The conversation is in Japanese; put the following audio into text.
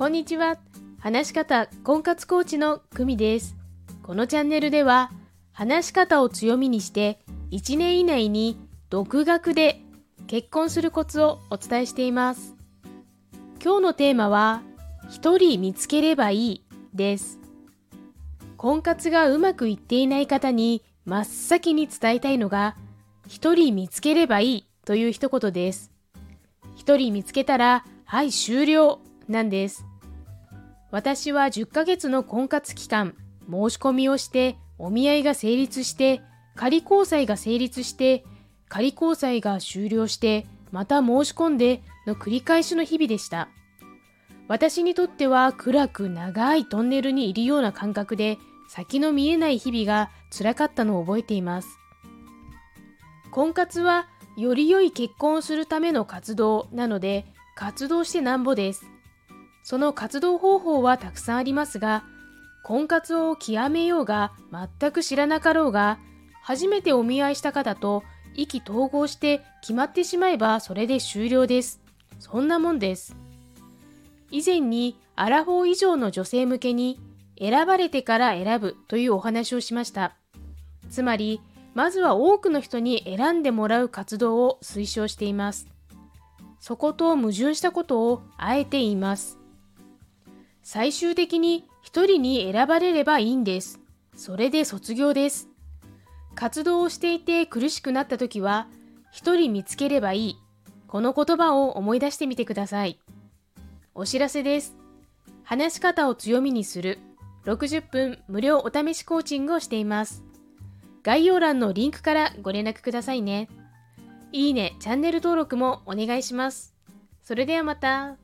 こんにちは。話し方婚活コーチの久美です。このチャンネルでは、話し方を強みにして1年以内に独学で結婚するコツをお伝えしています。今日のテーマは、一人見つければいいです。婚活がうまくいっていない方に真っ先に伝えたいのが、一人見つければいいという一言です。一人見つけたら、はい、終了なんです。私は10ヶ月の婚活期間、申し込みをして、お見合いが成立して、仮交際が成立して、仮交際が終了して、また申し込んでの繰り返しの日々でした。私にとっては暗く長いトンネルにいるような感覚で、先の見えない日々が辛かったのを覚えています。婚活はより良い結婚をするための活動なので、活動してなんぼです。その活動方法はたくさんありますが、婚活を極めようが全く知らなかろうが、初めてお見合いした方と意気投合して決まってしまえばそれで終了です。そんなもんです。以前にアラフォー以上の女性向けに選ばれてから選ぶというお話をしました。つまり、まずは多くの人に選んでもらう活動を推奨しています。そこと矛盾したことをあえて言います。最終的に一人に選ばれればいいんです。それで卒業です。活動をしていて苦しくなった時は、一人見つければいい。この言葉を思い出してみてください。お知らせです。話し方を強みにする60分無料お試しコーチングをしています。概要欄のリンクからご連絡くださいね。いいね、チャンネル登録もお願いします。それではまた。